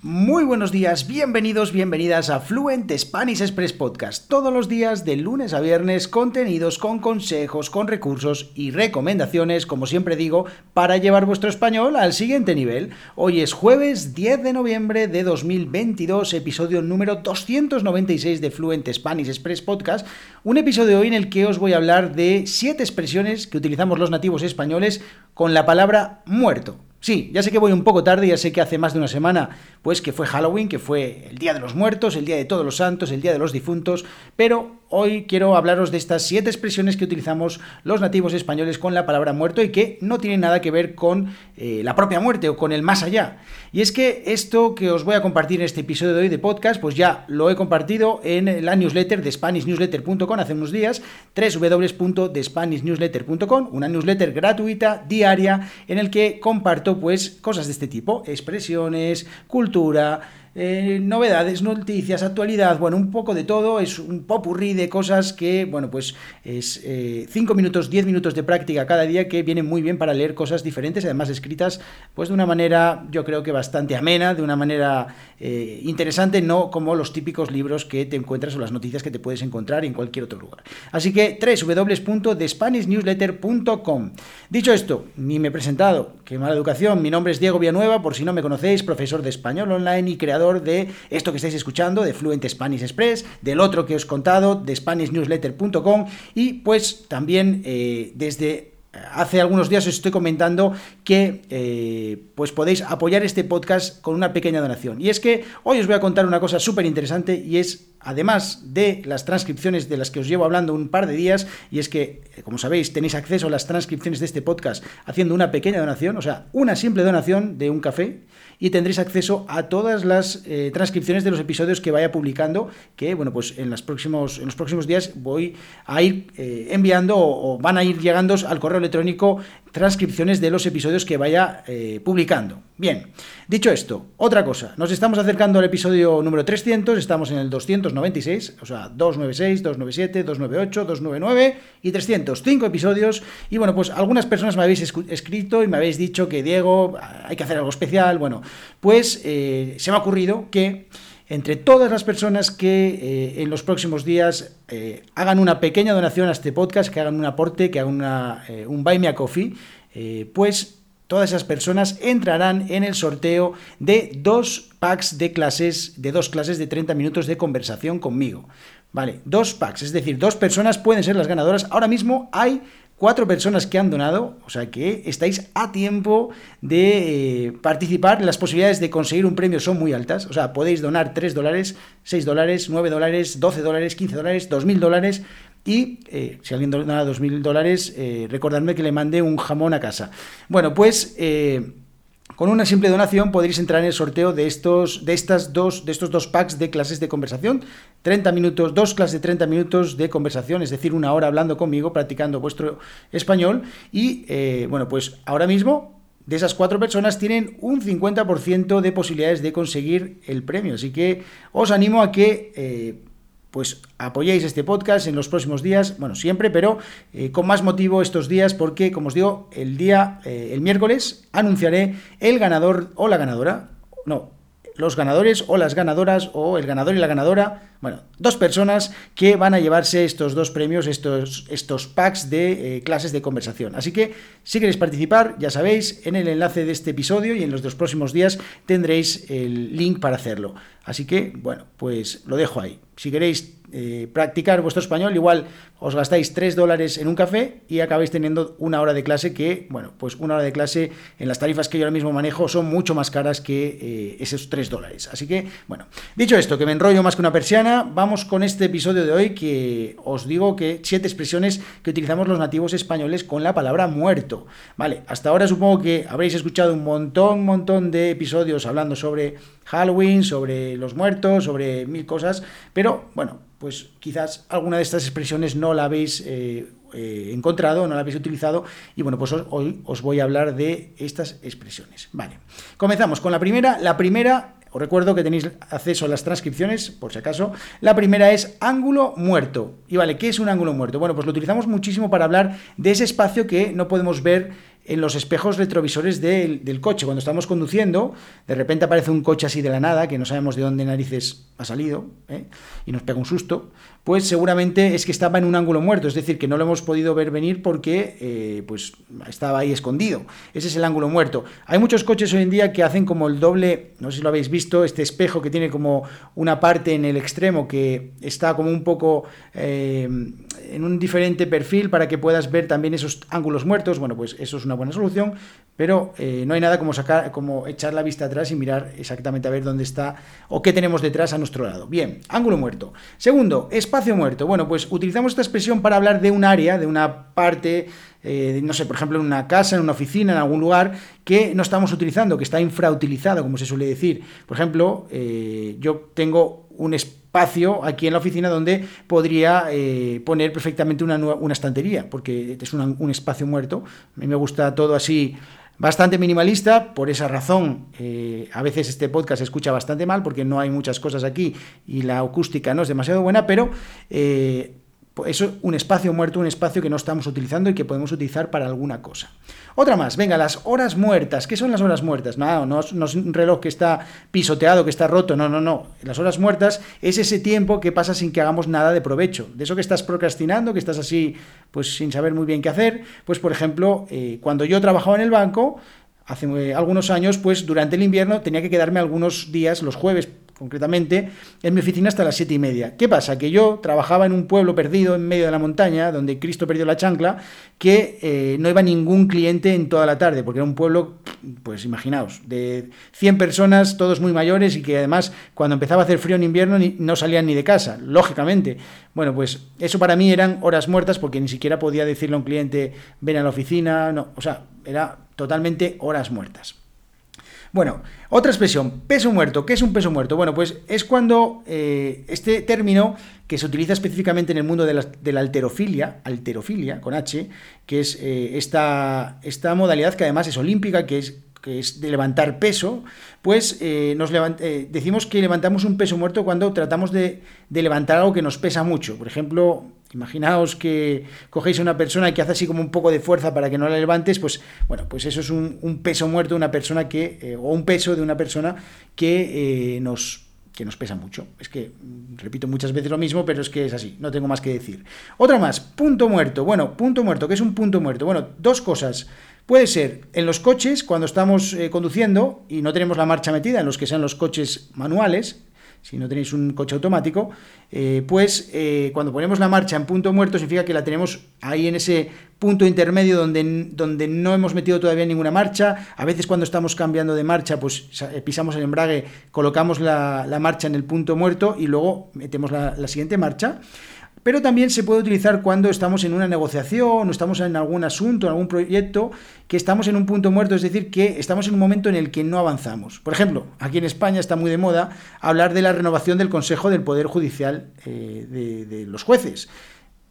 Muy buenos días, bienvenidos, bienvenidas a Fluent Spanish Express Podcast. Todos los días, de lunes a viernes, contenidos con consejos, con recursos y recomendaciones, como siempre digo, para llevar vuestro español al siguiente nivel. Hoy es jueves 10 de noviembre de 2022, episodio número 296 de Fluent Spanish Express Podcast. Un episodio hoy en el que os voy a hablar de siete expresiones que utilizamos los nativos españoles con la palabra muerto. Sí, ya sé que voy un poco tarde, ya sé que hace más de una semana, pues que fue Halloween, que fue el Día de los Muertos, el Día de Todos los Santos, el Día de los Difuntos, pero hoy quiero hablaros de estas siete expresiones que utilizamos los nativos españoles con la palabra muerto y que no tienen nada que ver con eh, la propia muerte o con el más allá. Y es que esto que os voy a compartir en este episodio de hoy de podcast, pues ya lo he compartido en la newsletter de SpanishNewsletter.com hace unos días, www.thespanishnewsletter.com, una newsletter gratuita, diaria, en el que comparto pues cosas de este tipo, expresiones, cultura, eh, novedades, noticias, actualidad, bueno, un poco de todo, es un popurrí de cosas que, bueno, pues es 5 eh, minutos, 10 minutos de práctica cada día que vienen muy bien para leer cosas diferentes, además escritas pues de una manera, yo creo que bastante amena, de una manera eh, interesante, no como los típicos libros que te encuentras o las noticias que te puedes encontrar en cualquier otro lugar. Así que www.thespanishnewsletter.com. Dicho esto, ni me he presentado, qué mala educación, mi nombre es Diego Villanueva, por si no me conocéis, profesor de español online y creador de esto que estáis escuchando, de Fluent Spanish Express, del otro que os he contado, de SpanishNewsletter.com y pues también eh, desde hace algunos días os estoy comentando que eh, pues podéis apoyar este podcast con una pequeña donación. Y es que hoy os voy a contar una cosa súper interesante y es, además de las transcripciones de las que os llevo hablando un par de días, y es que, eh, como sabéis, tenéis acceso a las transcripciones de este podcast haciendo una pequeña donación, o sea, una simple donación de un café y tendréis acceso a todas las eh, transcripciones de los episodios que vaya publicando, que bueno, pues en, los próximos, en los próximos días voy a ir enviando o, van a ir llegando al correo electrónico transcripciones de los episodios que vaya eh, publicando. Bien, dicho esto, otra cosa, nos estamos acercando al episodio número 300, estamos en el 296, o sea, 296, 297, 298, 299 y 300, cinco episodios, y bueno, pues algunas personas me habéis escrito y me habéis dicho que Diego, hay que hacer algo especial, bueno, pues eh, se me ha ocurrido que entre todas las personas que eh, en los próximos días eh, hagan una pequeña donación a este podcast, que hagan un aporte, que hagan una, un Buy Me a Coffee, pues todas esas personas entrarán en el sorteo de dos packs de clases, de dos clases de 30 minutos de conversación conmigo. Vale, dos packs, es decir, dos personas pueden ser las ganadoras. Ahora mismo hay cuatro personas que han donado, o sea que estáis a tiempo de eh, participar. Las posibilidades de conseguir un premio son muy altas, o sea, podéis donar 3 dólares, 6 dólares, 9 dólares, 12 dólares, 15 dólares, 2.000 dólares. Y eh, si alguien dona 2.000 dólares, eh, recordadme que le mande un jamón a casa. Bueno, pues con una simple donación podréis entrar en el sorteo de estos, de estas dos, de estos dos packs de clases de conversación. 30 minutos, dos clases de 30 minutos de conversación, es decir, una hora hablando conmigo, practicando vuestro español. Y eh, bueno, pues ahora mismo de esas cuatro personas tienen un 50% de posibilidades de conseguir el premio. Así que os animo a que eh, pues apoyéis este podcast en los próximos días, bueno, siempre, pero eh, con más motivo estos días, porque, como os digo, el día, eh, el miércoles, anunciaré el ganador o la ganadora, no, los ganadores o las ganadoras, o el ganador y la ganadora, bueno, dos personas que van a llevarse estos dos premios, estos, estos packs de eh, clases de conversación. Así que, si queréis participar, ya sabéis, en el enlace de este episodio y en los dos próximos días tendréis el link para hacerlo. Así que, bueno, pues lo dejo ahí. Si queréis eh, practicar vuestro español, igual os gastáis 3 dólares en un café y acabáis teniendo una hora de clase que, bueno, pues una hora de clase en las tarifas que yo ahora mismo manejo son mucho más caras que eh, esos 3 dólares. Así que, bueno, dicho esto, que me enrollo más que una persiana, vamos con este episodio de hoy que os digo que siete expresiones que utilizamos los nativos españoles con la palabra muerto. Vale, hasta ahora supongo que habréis escuchado un montón, montón de episodios hablando sobre Halloween, sobre los muertos, sobre mil cosas, pero bueno, pues quizás alguna de estas expresiones no la habéis eh, eh, encontrado, no la habéis utilizado, y bueno, pues hoy os voy a hablar de estas expresiones. Vale, comenzamos con la primera. La primera Os recuerdo que tenéis acceso a las transcripciones, por si acaso. La primera es ángulo muerto. Y vale, ¿qué es un ángulo muerto? Bueno, pues lo utilizamos muchísimo para hablar de ese espacio que no podemos ver en los espejos retrovisores del, coche. Cuando estamos conduciendo, de repente aparece un coche así de la nada, que no sabemos de dónde narices ha salido, ¿eh? y nos pega un susto, pues seguramente es que estaba en un ángulo muerto, es decir, que no lo hemos podido ver venir porque eh, pues estaba ahí escondido. Ese es el ángulo muerto. Hay muchos coches hoy en día que hacen como el doble, no sé si lo habéis visto, este espejo que tiene como una parte en el extremo que está como un poco... Eh, en un diferente perfil para que puedas ver también esos ángulos muertos. Bueno, pues eso es una buena solución, pero eh, no hay nada como sacar, como echar la vista atrás y mirar exactamente a ver dónde está o qué tenemos detrás a nuestro lado. Bien, ángulo muerto. Segundo, espacio muerto. Bueno, pues utilizamos esta expresión para hablar de un área, de una parte eh, no sé, por ejemplo, en una casa, en una oficina, en algún lugar que no estamos utilizando, que está infrautilizado, como se suele decir. Por ejemplo, eh, yo tengo un espacio aquí en la oficina donde podría eh, poner perfectamente una, una, estantería, porque es un espacio muerto. A mí me gusta todo así bastante minimalista, por esa razón a veces este podcast se escucha bastante mal porque no hay muchas cosas aquí y la acústica no es demasiado buena, pero eso es un espacio muerto, un espacio que no estamos utilizando y que podemos utilizar para alguna cosa. Otra más, venga, las horas muertas. ¿Qué son las horas muertas? No, no, no es un reloj que está pisoteado, que está roto, no, no, no. Las horas muertas es ese tiempo que pasa sin que hagamos nada de provecho. De eso que estás procrastinando, que estás así, pues sin saber muy bien qué hacer. Pues, por ejemplo, eh, cuando yo trabajaba en el banco, hace eh, algunos años, pues durante el invierno tenía que quedarme algunos días, los jueves concretamente, en mi oficina hasta las siete y media. ¿Qué pasa? Que yo trabajaba en un pueblo perdido en medio de la montaña, donde Cristo perdió la chancla, que eh, no iba ningún cliente en toda la tarde, porque era un pueblo, pues imaginaos, de 100 personas, todos muy mayores, y que además cuando empezaba a hacer frío en invierno no salían ni de casa, lógicamente. Bueno, pues eso para mí eran horas muertas, porque ni siquiera podía decirle a un cliente, ven a la oficina, no, o sea, era totalmente horas muertas. Bueno, otra expresión, peso muerto. ¿Qué es un peso muerto? Bueno, pues es cuando eh, este término que se utiliza específicamente en el mundo de la, alterofilia, alterofilia con H, que es eh, esta, esta modalidad que además es olímpica, que es que es de levantar peso, pues eh, nos decimos que levantamos un peso muerto cuando tratamos de, de, levantar algo que nos pesa mucho. Por ejemplo, Imaginaos que cogéis a una persona que hace así como un poco de fuerza para que no la levantes, pues bueno, pues eso es un, peso muerto de una persona que, eh, o un peso de una persona que eh, nos que nos pesa mucho. Es que mm, repito muchas veces lo mismo, pero es que es así, no tengo más que decir. Otra más, punto muerto. Bueno, punto muerto, ¿qué es un punto muerto? Bueno, dos cosas. Puede ser en los coches, cuando estamos eh, conduciendo y no tenemos la marcha metida, en los que sean los coches manuales, si no tenéis un coche automático, eh, pues eh, cuando ponemos la marcha en punto muerto significa que la tenemos ahí en ese punto intermedio donde, donde no hemos metido todavía ninguna marcha. A veces cuando estamos cambiando de marcha, pues eh, pisamos el embrague, colocamos la, marcha en el punto muerto y luego metemos la, la siguiente marcha pero también se puede utilizar cuando estamos en una negociación o estamos en algún asunto, en algún proyecto, que estamos en un punto muerto, es decir, que estamos en un momento en el que no avanzamos. Por ejemplo, aquí en España está muy de moda hablar de la renovación del Consejo del Poder Judicial eh, de, los jueces.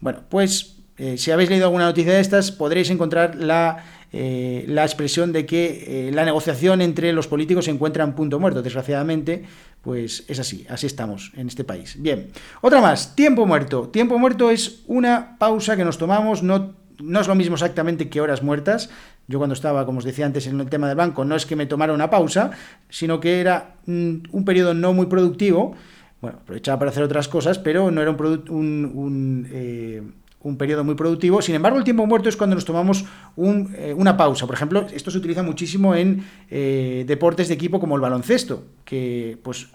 Bueno, pues eh, si habéis leído alguna noticia de estas, podréis encontrar la eh, la expresión de que eh, la negociación entre los políticos se encuentra en punto muerto. Desgraciadamente, pues es así, así estamos en este país. Bien, otra más, tiempo muerto. Tiempo muerto es una pausa que nos tomamos, no, no es lo mismo exactamente que horas muertas. Yo cuando estaba, como os decía antes, en el tema del banco, no es que me tomara una pausa, sino que era mm, un periodo no muy productivo. Bueno, aprovechaba para hacer otras cosas, pero no era un, un, eh, un periodo muy productivo. Sin embargo, el tiempo muerto es cuando nos tomamos eh, una pausa. Por ejemplo, esto se utiliza muchísimo en eh, deportes de equipo como el baloncesto, que pues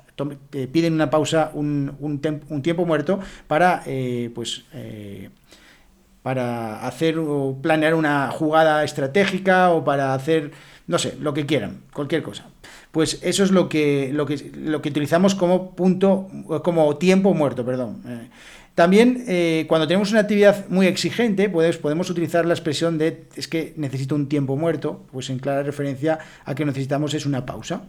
eh, piden una pausa, un, un, tiempo muerto para pues para hacer o planear una jugada estratégica o para hacer no sé, lo que quieran, cualquier cosa. Pues eso es lo que, lo que, lo que utilizamos como punto, como tiempo muerto, perdón. También, eh, cuando tenemos una actividad muy exigente, pues, podemos utilizar la expresión de es que necesito un tiempo muerto, pues en clara referencia a que necesitamos es una pausa.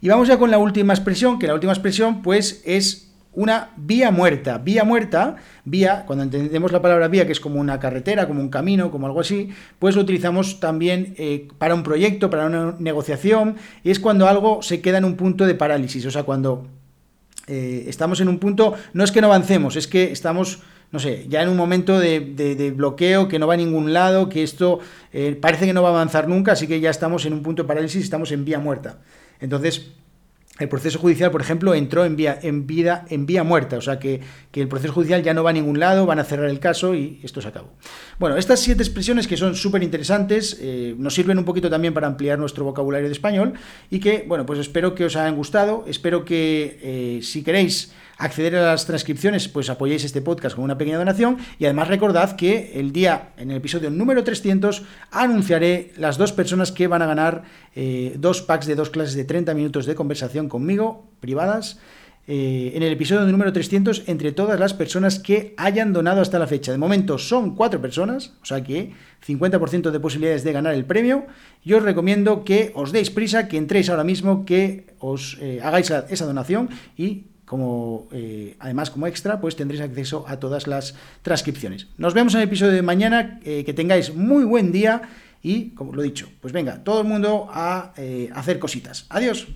Y vamos ya con la última expresión, que la última expresión, pues, es una vía muerta. Vía muerta, vía, cuando entendemos la palabra vía, que es como una carretera, como un camino, como algo así, pues lo utilizamos también eh, para un proyecto, para una negociación, y es cuando algo se queda en un punto de parálisis, o sea, cuando eh, estamos en un punto, no es que no avancemos, es que estamos no sé, ya en un momento de, bloqueo que no va a ningún lado, que esto eh, parece que no va a avanzar nunca, así que ya estamos en un punto de parálisis, estamos en vía muerta. Entonces, el proceso judicial, por ejemplo, entró en vía, en vida, en vía muerta, o sea que, el proceso judicial ya no va a ningún lado, van a cerrar el caso y esto se acabó. Bueno, estas siete expresiones que son súper interesantes eh, nos sirven un poquito también para ampliar nuestro vocabulario de español y que, bueno, pues espero que os hayan gustado, espero que eh, si queréis acceder a las transcripciones, pues apoyéis este podcast con una pequeña donación y además recordad que el día, en el episodio número 300, anunciaré las dos personas que van a ganar eh, dos packs de dos clases de 30 minutos de conversación conmigo, privadas, eh, en el episodio número 300 entre todas las personas que hayan donado hasta la fecha. De momento son cuatro personas, o sea que 50% de posibilidades de ganar el premio. Yo os recomiendo que os deis prisa, que entréis ahora mismo, que os eh, hagáis esa donación y como eh, además como extra, pues tendréis acceso a todas las transcripciones. Nos vemos en el episodio de mañana, eh, que tengáis muy buen día y, como lo he dicho, pues venga, todo el mundo a eh, hacer cositas. Adiós.